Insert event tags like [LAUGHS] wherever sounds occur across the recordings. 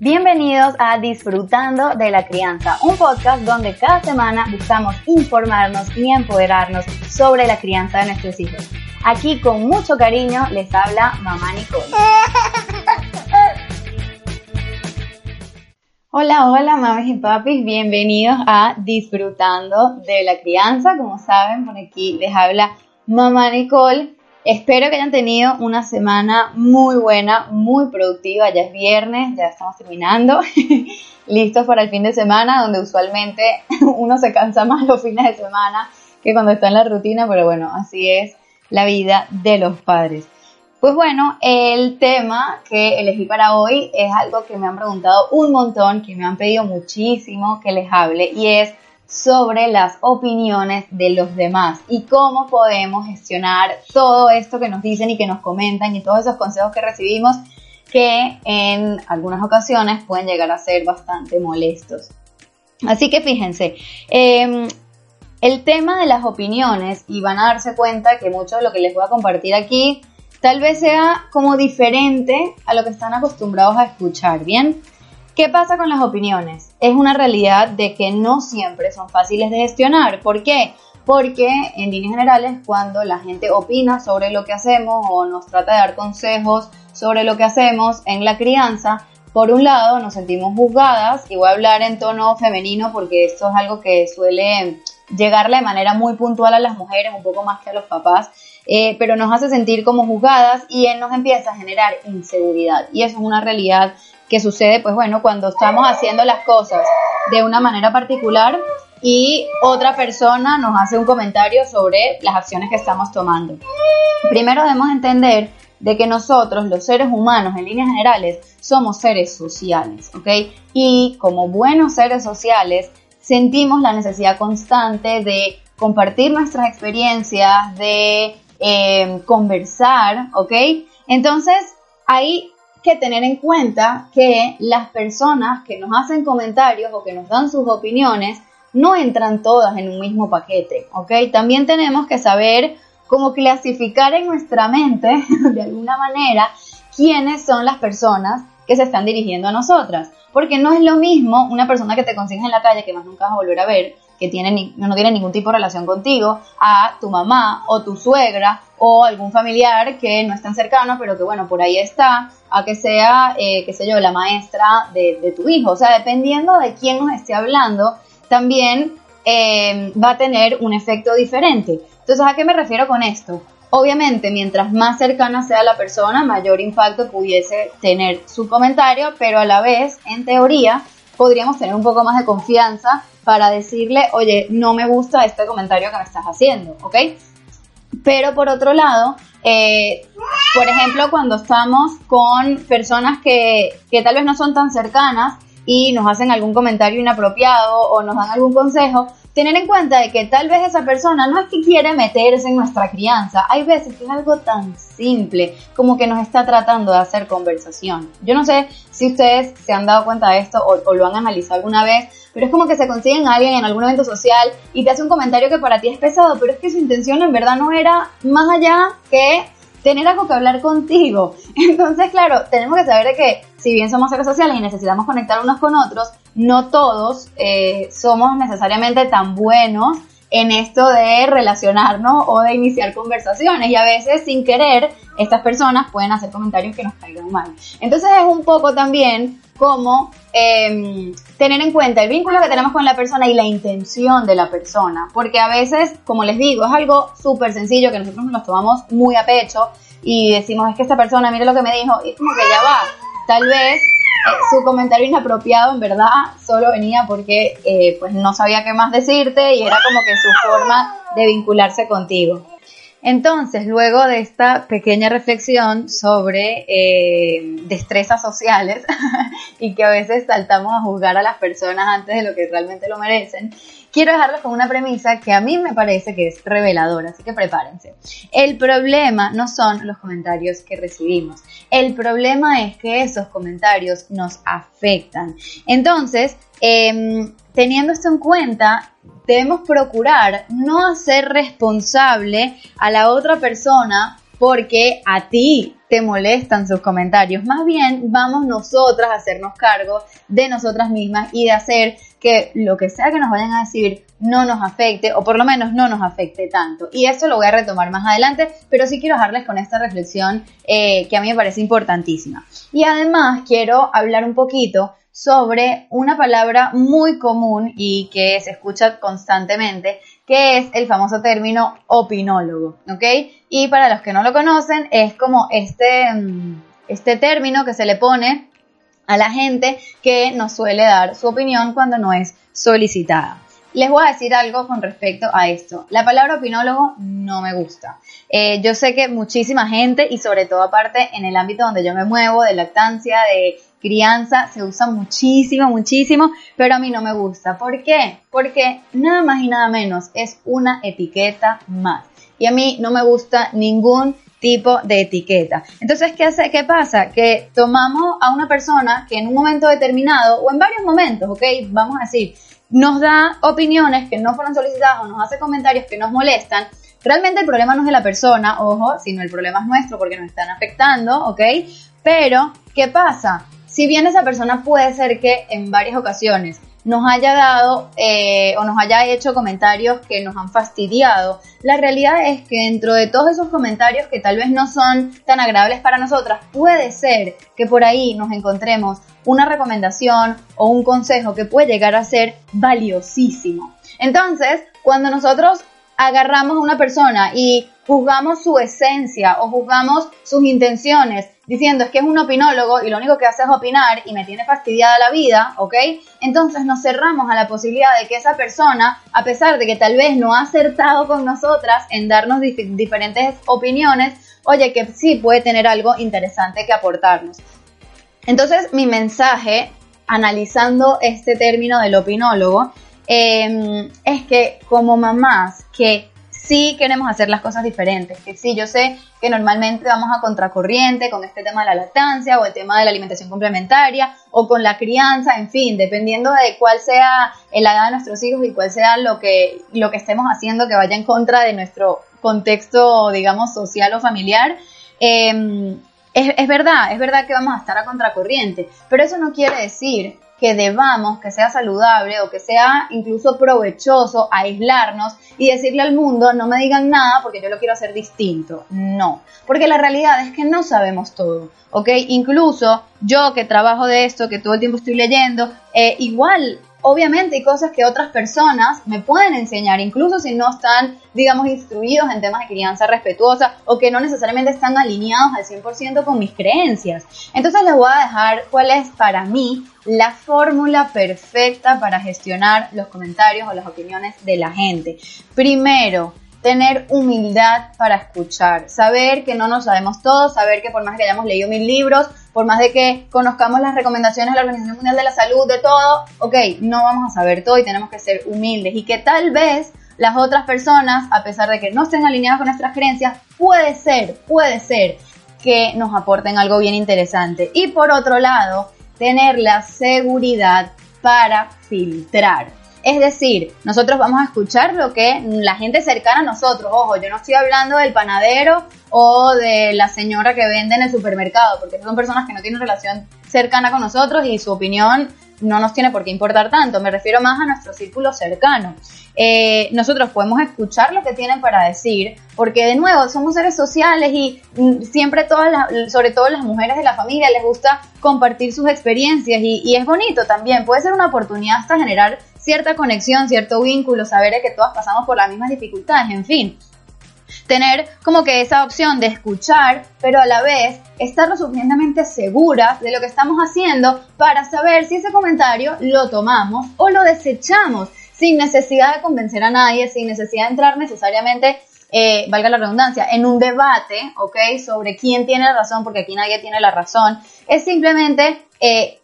Bienvenidos a Disfrutando de la Crianza, un podcast donde cada semana buscamos informarnos y empoderarnos sobre la crianza de nuestros hijos. Aquí con mucho cariño les habla mamá Nicole. [LAUGHS] Hola, hola mamis y papis, bienvenidos a Disfrutando de la Crianza. Como saben, por aquí les habla mamá Nicole. Espero que hayan tenido una semana muy buena, muy productiva. Ya es viernes, ya estamos terminando. [LAUGHS] Listos para el fin de semana, donde usualmente [LAUGHS] uno se cansa más los fines de semana que cuando está en la rutina, pero bueno, así es la vida de los padres. Pues bueno, el tema que elegí para hoy es algo que me han preguntado un montón, que me han pedido muchísimo que les hable y es sobre las opiniones de los demás y cómo podemos gestionar todo esto que nos dicen y que nos comentan y todos esos consejos que recibimos que en algunas ocasiones pueden llegar a ser bastante molestos. Así que fíjense, em, el tema de las opiniones y van a darse cuenta que mucho de lo que les voy a compartir aquí tal vez sea como diferente a lo que están acostumbrados a escuchar, ¿bien? ¿Qué pasa con las opiniones? Es una realidad de que no siempre son fáciles de gestionar. ¿Por qué? Porque en líneas generales cuando la gente opina sobre lo que hacemos o nos trata de dar consejos sobre lo que hacemos en la crianza, por un lado nos sentimos juzgadas y voy a hablar en tono femenino porque esto es algo que suele llegarle de manera muy puntual a las mujeres, un poco más que a los papás, eh, pero nos hace sentir como juzgadas y él nos empieza a generar inseguridad. Y eso es una realidad que sucede, pues bueno, cuando estamos haciendo las cosas de una manera particular y otra persona nos hace un comentario sobre las acciones que estamos tomando. Primero debemos entender de que nosotros, los seres humanos, en líneas generales, somos seres sociales, ¿ok? Y como buenos seres sociales, sentimos la necesidad constante de compartir nuestras experiencias, de eh, conversar, ¿ok? Entonces, hay que tener en cuenta que las personas que nos hacen comentarios o que nos dan sus opiniones no entran todas en un mismo paquete, ¿ok? También tenemos que saber cómo clasificar en nuestra mente, [LAUGHS] de alguna manera, quiénes son las personas que se están dirigiendo a nosotras. Porque no es lo mismo una persona que te consigues en la calle que más nunca vas a volver a ver, que tiene, no tiene ningún tipo de relación contigo, a tu mamá o tu suegra o algún familiar que no es tan cercano, pero que bueno, por ahí está, a que sea, eh, qué sé yo, la maestra de, tu hijo. O sea, dependiendo de quién nos esté hablando, también eh, va a tener un efecto diferente. Entonces, ¿a qué me refiero con esto? Obviamente, mientras más cercana sea la persona, mayor impacto pudiese tener su comentario, pero a la vez, en teoría, podríamos tener un poco más de confianza para decirle, oye, no me gusta este comentario que me estás haciendo, ¿ok? Pero por otro lado, eh, por ejemplo, cuando estamos con personas que, que tal vez no son tan cercanas y nos hacen algún comentario inapropiado o nos dan algún consejo, tener en cuenta de que tal vez esa persona no es que quiere meterse en nuestra crianza, hay veces que es algo tan simple como que nos está tratando de hacer conversación. Yo no sé si ustedes se han dado cuenta de esto o, lo han analizado alguna vez, pero es como que se consiguen a alguien en algún evento social y te hace un comentario que para ti es pesado, pero es que su intención en verdad no era más allá que tener algo que hablar contigo. [LAUGHS] Entonces, claro, tenemos que saber de que si bien somos seres sociales y necesitamos conectar unos con otros, no todos eh, somos necesariamente tan buenos en esto de relacionarnos o de iniciar conversaciones. Y a veces sin querer estas personas pueden hacer comentarios que nos caigan mal. Entonces es un poco también como em, tener en cuenta el vínculo que tenemos con la persona y la intención de la persona, porque a veces, como les digo, es algo súper sencillo que nosotros nos tomamos muy a pecho y decimos, es que esta persona, mire lo que me dijo, y como que ya va, tal vez [LAUGHS] su comentario inapropiado en verdad solo venía porque eh, pues no sabía qué más decirte y era como que su forma de vincularse contigo. Entonces, luego de esta pequeña reflexión sobre eh, destrezas sociales [LAUGHS] y que a veces saltamos a juzgar a las personas antes de lo que realmente lo merecen, quiero dejarles con una premisa que a mí me parece que es reveladora, así que prepárense. El problema no son los comentarios que recibimos, el problema es que esos comentarios nos afectan. Entonces, em, teniendo esto en cuenta, debemos procurar no hacer responsable a la otra persona porque a ti te molestan sus comentarios. Más bien, vamos nosotras a hacernos cargo de nosotras mismas y de hacer que lo que sea que nos vayan a decir no nos afecte o por lo menos no nos afecte tanto. Y esto lo voy a retomar más adelante, pero sí quiero dejarles con esta reflexión eh, que a mí me parece importantísima. Y además quiero hablar un poquito sobre una palabra muy común y que se escucha constantemente, que es el famoso término opinólogo, ¿ok? Y para los que no lo conocen, es como este, mm, este término que se le pone a la gente que nos suele dar su opinión cuando no es solicitada. Les voy a decir algo con respecto a esto. La palabra opinólogo no me gusta. Eh, yo sé que muchísima gente, y sobre todo aparte en el ámbito donde yo me muevo, de lactancia, de crianza, se usa muchísimo, muchísimo, pero a mí no me gusta. ¿Por qué? Porque nada más y nada menos es una etiqueta más. Y a mí no me gusta ningún tipo de etiqueta. Entonces, ¿qué, hace, ¿qué pasa? Que tomamos a una persona que en un momento determinado, o en varios momentos, ¿ok? Vamos a decir, nos da opiniones que no fueron solicitadas o nos hace comentarios que nos molestan, realmente el problema no es de la persona, ojo, sino el problema es nuestro porque nos están afectando, ¿ok? Pero, ¿qué pasa? Si bien esa persona puede ser que en varias ocasiones nos haya dado eh, o nos haya hecho comentarios que nos han fastidiado, la realidad es que dentro de todos esos comentarios que tal vez no son tan agradables para nosotras, puede ser que por ahí nos encontremos una recomendación o un consejo que puede llegar a ser valiosísimo. Entonces, cuando nosotros agarramos a una persona y juzgamos su esencia o juzgamos sus intenciones diciendo es que es un opinólogo y lo único que hace es opinar y me tiene fastidiada la vida, ¿ok? Entonces nos cerramos a la posibilidad de que esa persona, a pesar de que tal vez no ha acertado con nosotras en darnos diferentes opiniones, oye, que sí puede tener algo interesante que aportarnos. Entonces mi mensaje, analizando este término del opinólogo, em, es que como mamás que sí queremos hacer las cosas diferentes, que sí, yo sé que normalmente vamos a contracorriente con este tema de la lactancia o el tema de la alimentación complementaria o con la crianza, en fin, dependiendo de cuál sea la edad de nuestros hijos y cuál sea lo que, lo que estemos haciendo que vaya en contra de nuestro contexto, digamos, social o familiar. Em, es, es verdad, es verdad que vamos a estar a contracorriente, pero eso no quiere decir que debamos, que sea saludable o que sea incluso provechoso aislarnos y decirle al mundo, no me digan nada porque yo lo quiero hacer distinto. No, porque la realidad es que no sabemos todo, ¿ok? Incluso yo que trabajo de esto, que todo el tiempo estoy leyendo, eh, igual obviamente hay cosas que otras personas me pueden enseñar, incluso si no están, digamos, instruidos en temas de crianza respetuosa o que no necesariamente están alineados al 100% con mis creencias. Entonces les voy a dejar cuál es para mí la fórmula perfecta para gestionar los comentarios o las opiniones de la gente. Primero, tener humildad para escuchar, saber que no nos sabemos todo, saber que por más que hayamos leído mil libros, por más de que conozcamos las recomendaciones de la Organización Mundial de la Salud, de todo, ok, no vamos a saber todo y tenemos que ser humildes y que tal vez las otras personas, a pesar de que no estén alineadas con nuestras creencias, puede ser, puede ser que nos aporten algo bien interesante. Y por otro lado, tener la seguridad para filtrar. Es decir, nosotros vamos a escuchar lo que la gente cercana a nosotros, ojo, yo no estoy hablando del panadero o de la señora que vende en el supermercado, porque son personas que no tienen relación cercana con nosotros y su opinión no nos tiene por qué importar tanto, me refiero más a nuestro círculo cercano. Eh, nosotros podemos escuchar lo que tienen para decir, porque de nuevo somos seres sociales y mm, siempre todas las, sobre todo las mujeres de la familia les gusta compartir sus experiencias y, y es bonito también, puede ser una oportunidad hasta generar cierta conexión, cierto vínculo, saber que todas pasamos por las mismas dificultades, en fin tener como que esa opción de escuchar, pero a la vez estar lo suficientemente seguras de lo que estamos haciendo para saber si ese comentario lo tomamos o lo desechamos sin necesidad de convencer a nadie, sin necesidad de entrar necesariamente, eh, valga la redundancia, en un debate, ¿ok? Sobre quién tiene la razón, porque aquí nadie tiene la razón. Es simplemente eh,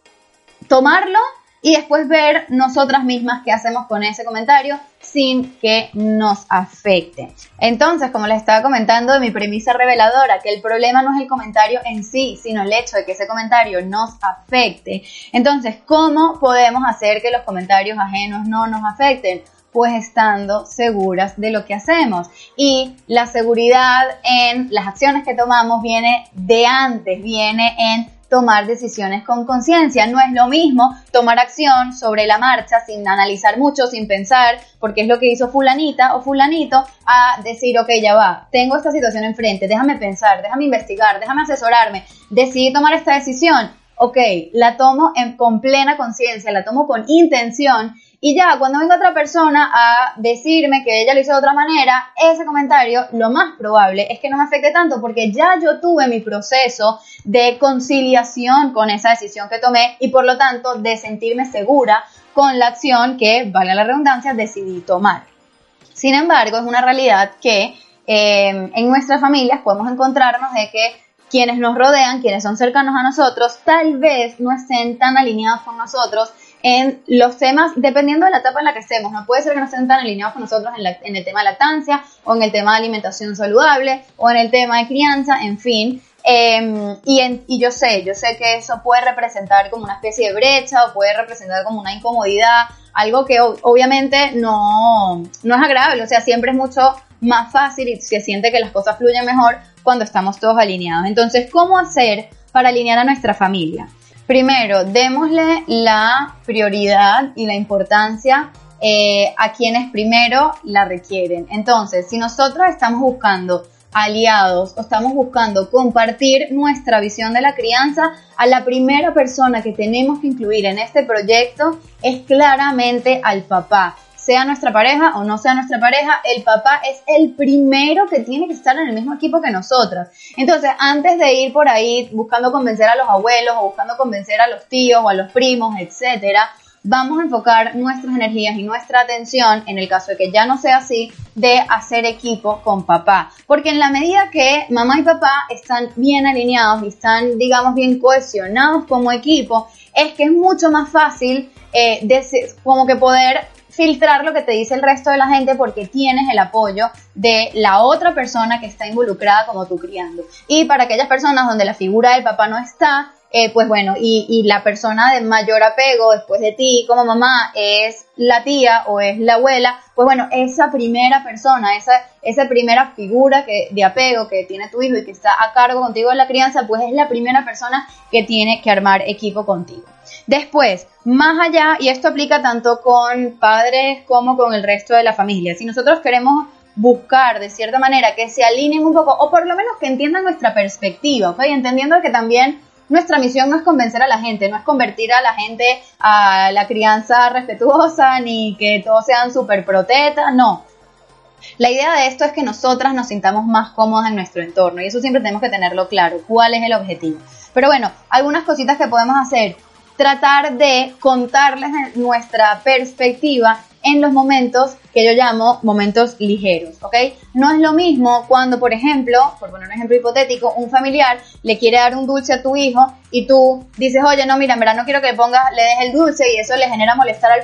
tomarlo y después ver nosotras mismas qué hacemos con ese comentario sin que nos afecte. Entonces, como les estaba comentando mi premisa reveladora, que el problema no es el comentario en sí, sino el hecho de que ese comentario nos afecte. Entonces, ¿cómo podemos hacer que los comentarios ajenos no nos afecten? pues estando seguras de lo que hacemos. Y la seguridad en las acciones que tomamos viene de antes, viene en tomar decisiones con conciencia. No es lo mismo tomar acción sobre la marcha sin analizar mucho, sin pensar, porque es lo que hizo fulanita o fulanito, a decir, ok, ya va, tengo esta situación enfrente, déjame pensar, déjame investigar, déjame asesorarme, decidí tomar esta decisión, ok, la tomo en, con plena conciencia, la tomo con intención y ya, cuando venga otra persona a decirme que ella lo hizo de otra manera, ese comentario lo más probable es que no me afecte tanto porque ya yo tuve mi proceso de conciliación con esa decisión que tomé y por lo tanto de sentirme segura con la acción que, vale la redundancia, decidí tomar. Sin embargo, es una realidad que eh, en nuestras familias podemos encontrarnos de que quienes nos rodean, quienes son cercanos a nosotros, tal vez no estén tan alineados con nosotros en los temas, dependiendo de la etapa en la que estemos. No puede ser que no estén tan alineados con nosotros en, el tema de lactancia, o en el tema de alimentación saludable, o en el tema de crianza, en fin. Em, y, y, yo sé, yo sé que eso puede representar como una especie de brecha o puede representar como una incomodidad, algo que obviamente no, no es agradable, o sea, siempre es mucho más fácil y se siente que las cosas fluyen mejor cuando estamos todos alineados. Entonces, ¿cómo hacer para alinear a nuestra familia? Primero, démosle la prioridad y la importancia eh, a quienes primero la requieren. Entonces, si nosotros estamos buscando aliados o estamos buscando compartir nuestra visión de la crianza, a la primera persona que tenemos que incluir en este proyecto es claramente al papá sea nuestra pareja o no sea nuestra pareja, el papá es el primero que tiene que estar en el mismo equipo que nosotras. Entonces, antes de ir por ahí buscando convencer a los abuelos o buscando convencer a los tíos o a los primos, etcétera, vamos a enfocar nuestras energías y nuestra atención, en el caso de que ya no sea así, de hacer equipo con papá. Porque en la medida que mamá y papá están bien alineados y están, digamos, bien cohesionados como equipo, es que es mucho más fácil eh, como que poder filtrar lo que te dice el resto de la gente porque tienes el apoyo de la otra persona que está involucrada como tú criando. Y para aquellas personas donde la figura del papá no está, eh, pues bueno, y, la persona de mayor apego después de ti como mamá es la tía o es la abuela, pues bueno, esa primera persona, esa, esa primera figura que, de apego que tiene tu hijo y que está a cargo contigo de la crianza, pues es la primera persona que tiene que armar equipo contigo. Después, más allá, y esto aplica tanto con padres como con el resto de la familia, si nosotros queremos buscar de cierta manera que se alineen un poco, o por lo menos que entiendan nuestra perspectiva, ¿ok? Entendiendo que también nuestra misión no es convencer a la gente, no es convertir a la gente a la crianza respetuosa, ni que todos sean súper protetas, no. La idea de esto es que nosotras nos sintamos más cómodas en nuestro entorno y eso siempre tenemos que tenerlo claro, cuál es el objetivo. Pero bueno, algunas cositas que podemos hacer tratar de contarles nuestra perspectiva en los momentos que yo llamo momentos ligeros, ¿ok? No es lo mismo cuando, por ejemplo, por poner un ejemplo hipotético, un familiar le quiere dar un dulce a tu hijo y tú dices, oye, no, mira, en verdad no quiero que le pongas, le des el dulce y eso le genera molestar al,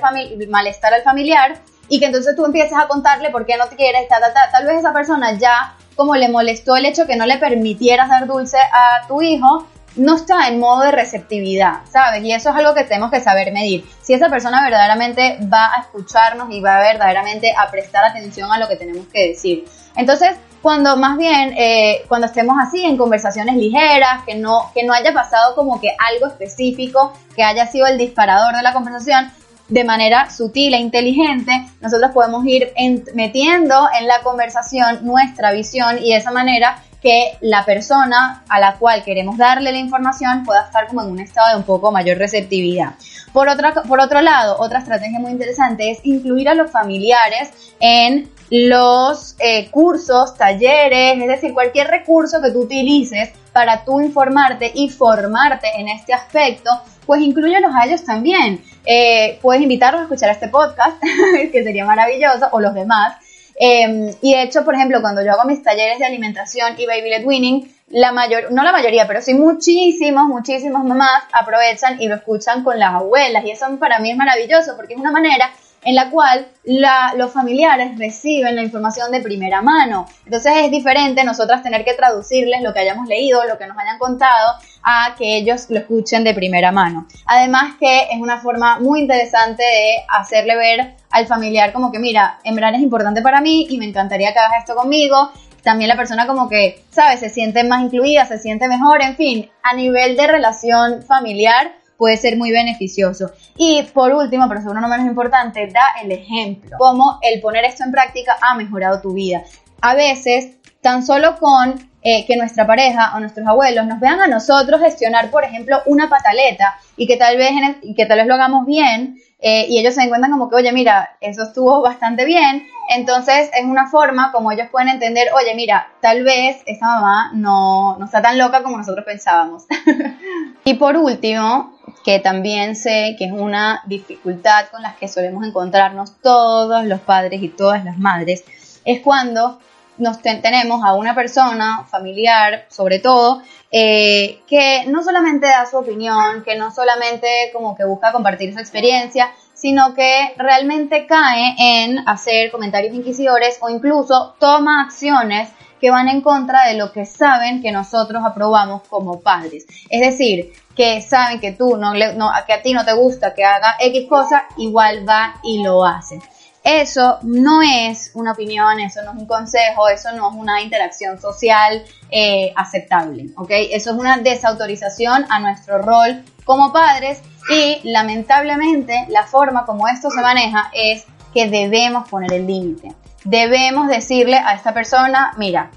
malestar al familiar y que entonces tú empieces a contarle por qué no te quieres, ta, ta, ta. tal vez esa persona ya como le molestó el hecho que no le permitieras dar dulce a tu hijo, no está en modo de receptividad, ¿sabes? Y eso es algo que tenemos que saber medir. Si esa persona verdaderamente va a escucharnos y va verdaderamente a prestar atención a lo que tenemos que decir. Entonces, cuando más bien, eh, cuando estemos así en conversaciones ligeras, que no, que no haya pasado como que algo específico, que haya sido el disparador de la conversación, de manera sutil e inteligente, nosotros podemos ir metiendo en la conversación nuestra visión y de esa manera que la persona a la cual queremos darle la información pueda estar como en un estado de un poco mayor receptividad. Por, por otro lado, otra estrategia muy interesante es incluir a los familiares en los eh, cursos, talleres, es decir, cualquier recurso que tú utilices para tú informarte y formarte en este aspecto, pues incluyelos a ellos también. Eh, puedes invitarlos a escuchar este podcast, [LAUGHS] que sería maravilloso, o los demás, Em, y de hecho, por ejemplo, cuando yo hago mis talleres de alimentación y baby led winning, la mayor, no la mayoría, pero sí muchísimos, muchísimos mamás aprovechan y lo escuchan con las abuelas. Y eso para mí es maravilloso porque es una manera en la cual los familiares reciben la información de primera mano. Entonces es diferente nosotras tener que traducirles lo que hayamos leído, lo que nos hayan contado, a que ellos lo escuchen de primera mano. Además que es una forma muy interesante de hacerle ver al familiar como que, mira, en verdad es importante para mí y me encantaría que hagas esto conmigo. También la persona como que, ¿sabes? Se siente más incluida, se siente mejor, en fin, a nivel de relación familiar puede ser muy beneficioso. Y por último, pero seguro no menos importante, da el ejemplo, cómo el poner esto en práctica ha mejorado tu vida. A veces, tan solo con eh, que nuestra pareja o nuestros abuelos nos vean a nosotros gestionar, por ejemplo, una pataleta y que tal vez, que tal vez lo hagamos bien eh, y ellos se encuentran como que, oye, mira, eso estuvo bastante bien. Entonces es una forma como ellos pueden entender, oye, mira, tal vez esa mamá no, no está tan loca como nosotros pensábamos. [LAUGHS] y por último, que también sé que es una dificultad con la que solemos encontrarnos todos los padres y todas las madres, es cuando nos tenemos a una persona familiar, sobre todo, eh, que no solamente da su opinión, que no solamente como que busca compartir su experiencia, sino que realmente cae en hacer comentarios inquisidores o incluso toma acciones que van en contra de lo que saben que nosotros aprobamos como padres. Es decir, que saben que tú no, no que a ti no te gusta que haga X cosa, igual va y lo hace. Eso no es una opinión, eso no es un consejo, eso no es una interacción social eh, aceptable, ¿ok? Eso es una desautorización a nuestro rol como padres y lamentablemente la forma como esto se maneja es que debemos poner el límite. Debemos decirle a esta persona, mira,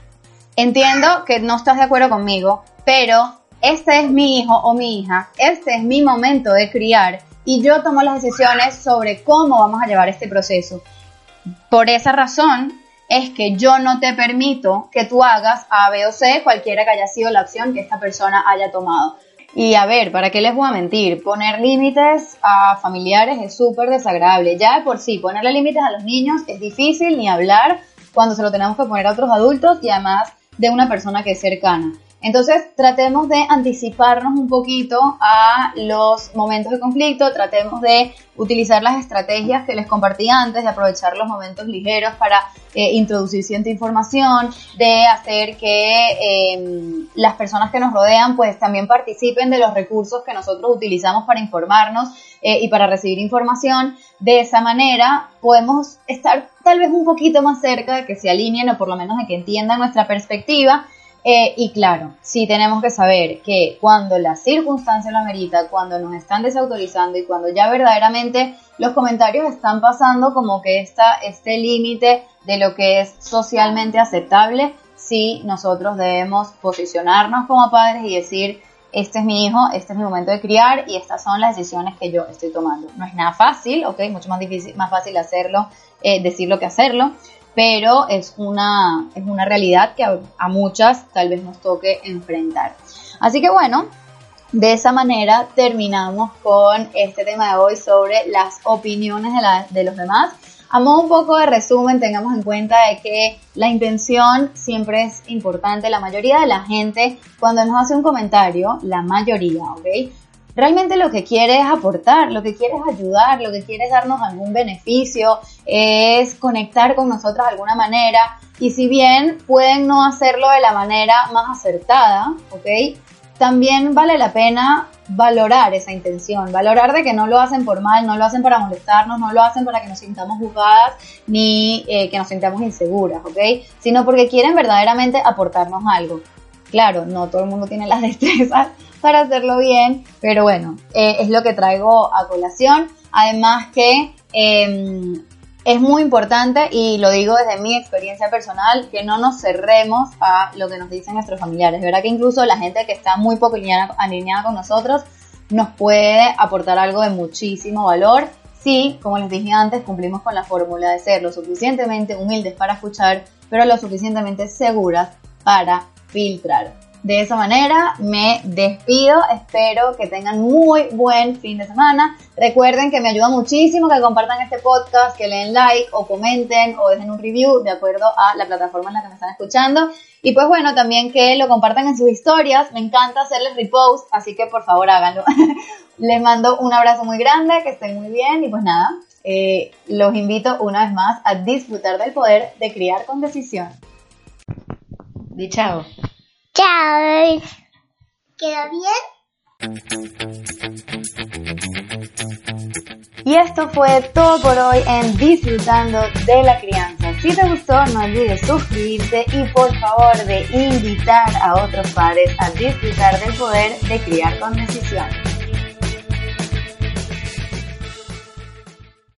entiendo que no estás de acuerdo conmigo, pero este es mi hijo o mi hija, este es mi momento de criar y yo tomo las decisiones sobre cómo vamos a llevar este proceso. Por esa razón es que yo no te permito que tú hagas A, B o C, cualquiera que haya sido la opción que esta persona haya tomado. Y a ver, ¿para qué les voy a mentir? Poner límites a familiares es súper desagradable. Ya de por sí, ponerle límites a los niños es difícil ni hablar cuando se lo tenemos que poner a otros adultos y además de una persona que es cercana. Entonces, tratemos de anticiparnos un poquito a los momentos de conflicto, tratemos de utilizar las estrategias que les compartí antes, de aprovechar los momentos ligeros para eh, introducir cierta información, de hacer que em, las personas que nos rodean pues también participen de los recursos que nosotros utilizamos para informarnos eh, y para recibir información. De esa manera podemos estar tal vez un poquito más cerca de que se alineen o por lo menos de que entiendan nuestra perspectiva eh, y claro, sí tenemos que saber que cuando la circunstancia lo amerita, cuando nos están desautorizando y cuando ya verdaderamente los comentarios están pasando como que está este límite de lo que es socialmente aceptable, sí nosotros debemos posicionarnos como padres y decir, este es mi hijo, este es mi momento de criar y estas son las decisiones que yo estoy tomando. No es nada fácil, ok, mucho más difícil, más fácil hacerlo, eh, decirlo que hacerlo, pero es una, es una realidad que a, muchas tal vez nos toque enfrentar. Así que bueno, de esa manera terminamos con este tema de hoy sobre las opiniones de, de los demás. A modo un poco de resumen, tengamos en cuenta de que la intención siempre es importante. La mayoría de la gente, cuando nos hace un comentario, la mayoría, ¿ok? Realmente lo que quiere es aportar, lo que quiere es ayudar, lo que quiere es darnos algún beneficio, es conectar con nosotros de alguna manera. Y si bien pueden no hacerlo de la manera más acertada, ¿ok? También vale la pena valorar esa intención, valorar de que no lo hacen por mal, no lo hacen para molestarnos, no lo hacen para que nos sintamos juzgadas ni eh, que nos sintamos inseguras, ¿ok? Sino porque quieren verdaderamente aportarnos algo. Claro, no todo el mundo tiene las [LAUGHS] destrezas para hacerlo bien, pero bueno, eh, es lo que traigo a colación. Además que em, es muy importante, y lo digo desde mi experiencia personal, que no nos cerremos a lo que nos dicen nuestros familiares. Verdad que incluso la gente que está muy poco alineada, con nosotros nos puede aportar algo de muchísimo valor si, como les dije antes, cumplimos con la fórmula de ser lo suficientemente humildes para escuchar, pero lo suficientemente seguras para filtrar. De esa manera me despido, espero que tengan muy buen fin de semana. Recuerden que me ayuda muchísimo que compartan este podcast, que leen like o comenten o dejen un review de acuerdo a la plataforma en la que me están escuchando. Y pues bueno, también que lo compartan en sus historias, me encanta hacerles repost, así que por favor háganlo. [LAUGHS] Les mando un abrazo muy grande, que estén muy bien y pues nada, eh, los invito una vez más a disfrutar del poder de criar con decisión. Di chao. Chao. ¿Quedó bien? Y esto fue todo por hoy en Disfrutando de la Crianza. Si te gustó, no olvides suscribirte y por favor de invitar a otros padres a disfrutar del poder de criar con decisión.